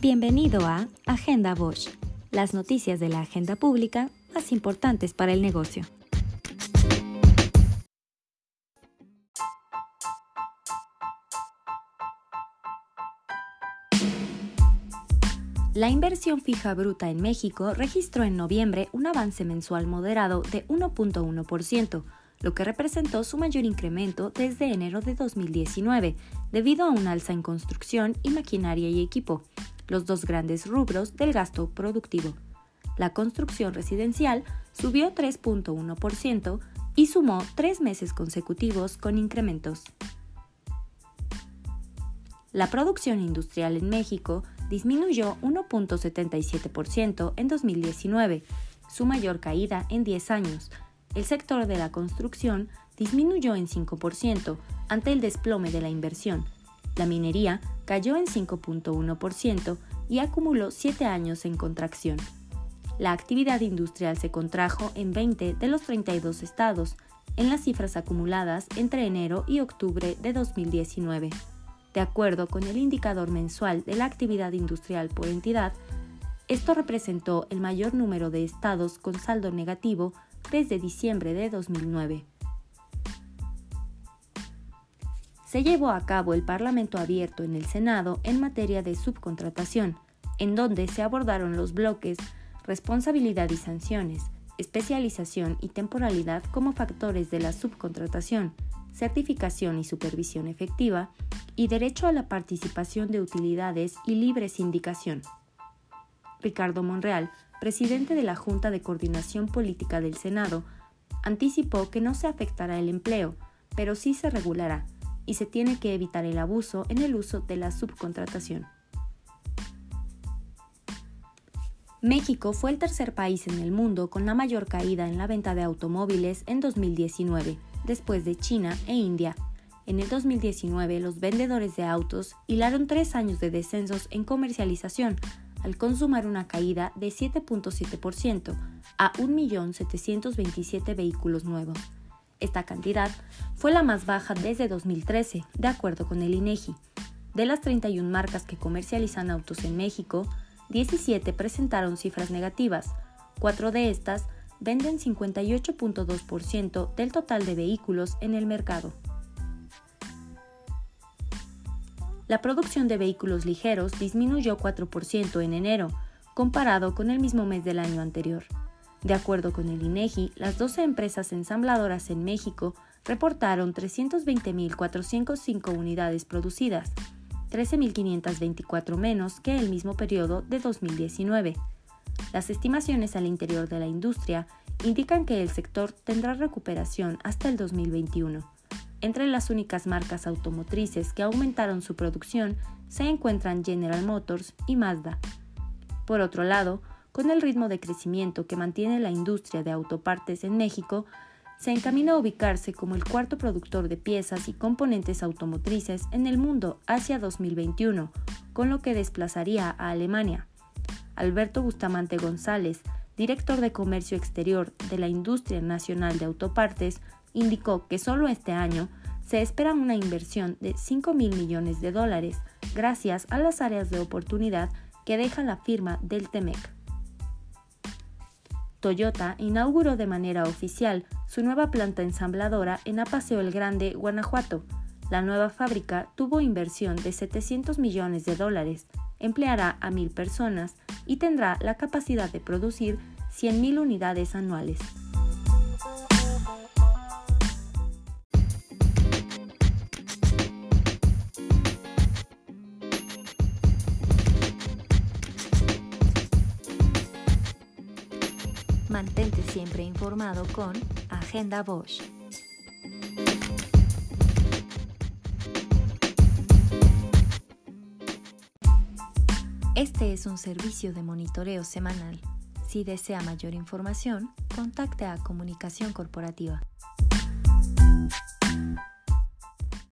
Bienvenido a Agenda Bosch, las noticias de la agenda pública más importantes para el negocio. La inversión fija bruta en México registró en noviembre un avance mensual moderado de 1.1%, lo que representó su mayor incremento desde enero de 2019, debido a un alza en construcción y maquinaria y equipo, los dos grandes rubros del gasto productivo. La construcción residencial subió 3.1% y sumó tres meses consecutivos con incrementos. La producción industrial en México disminuyó 1.77% en 2019, su mayor caída en 10 años, el sector de la construcción disminuyó en 5% ante el desplome de la inversión. La minería cayó en 5.1% y acumuló 7 años en contracción. La actividad industrial se contrajo en 20 de los 32 estados, en las cifras acumuladas entre enero y octubre de 2019. De acuerdo con el indicador mensual de la actividad industrial por entidad, esto representó el mayor número de estados con saldo negativo desde diciembre de 2009. Se llevó a cabo el Parlamento abierto en el Senado en materia de subcontratación, en donde se abordaron los bloques responsabilidad y sanciones, especialización y temporalidad como factores de la subcontratación, certificación y supervisión efectiva, y derecho a la participación de utilidades y libre sindicación. Ricardo Monreal presidente de la Junta de Coordinación Política del Senado, anticipó que no se afectará el empleo, pero sí se regulará y se tiene que evitar el abuso en el uso de la subcontratación. México fue el tercer país en el mundo con la mayor caída en la venta de automóviles en 2019, después de China e India. En el 2019, los vendedores de autos hilaron tres años de descensos en comercialización, al consumar una caída de 7.7% a 1.727 vehículos nuevos. Esta cantidad fue la más baja desde 2013, de acuerdo con el INEGI. De las 31 marcas que comercializan autos en México, 17 presentaron cifras negativas. Cuatro de estas venden 58.2% del total de vehículos en el mercado. la producción de vehículos ligeros disminuyó 4% en enero, comparado con el mismo mes del año anterior. De acuerdo con el INEGI, las 12 empresas ensambladoras en México reportaron 320.405 unidades producidas, 13.524 menos que el mismo periodo de 2019. Las estimaciones al interior de la industria indican que el sector tendrá recuperación hasta el 2021. Entre las únicas marcas automotrices que aumentaron su producción se encuentran General Motors y Mazda. Por otro lado, con el ritmo de crecimiento que mantiene la industria de autopartes en México, se encamina a ubicarse como el cuarto productor de piezas y componentes automotrices en el mundo hacia 2021, con lo que desplazaría a Alemania. Alberto Bustamante González, director de Comercio Exterior de la Industria Nacional de Autopartes, indicó que solo este año se espera una inversión de 5 mil millones de dólares gracias a las áreas de oportunidad que deja la firma del TEMEC. Toyota inauguró de manera oficial su nueva planta ensambladora en Apaseo el Grande, Guanajuato. La nueva fábrica tuvo inversión de 700 millones de dólares, empleará a mil personas y tendrá la capacidad de producir 100.000 unidades anuales. Mantente siempre informado con Agenda Bosch. Este es un servicio de monitoreo semanal. Si desea mayor información, contacte a Comunicación Corporativa.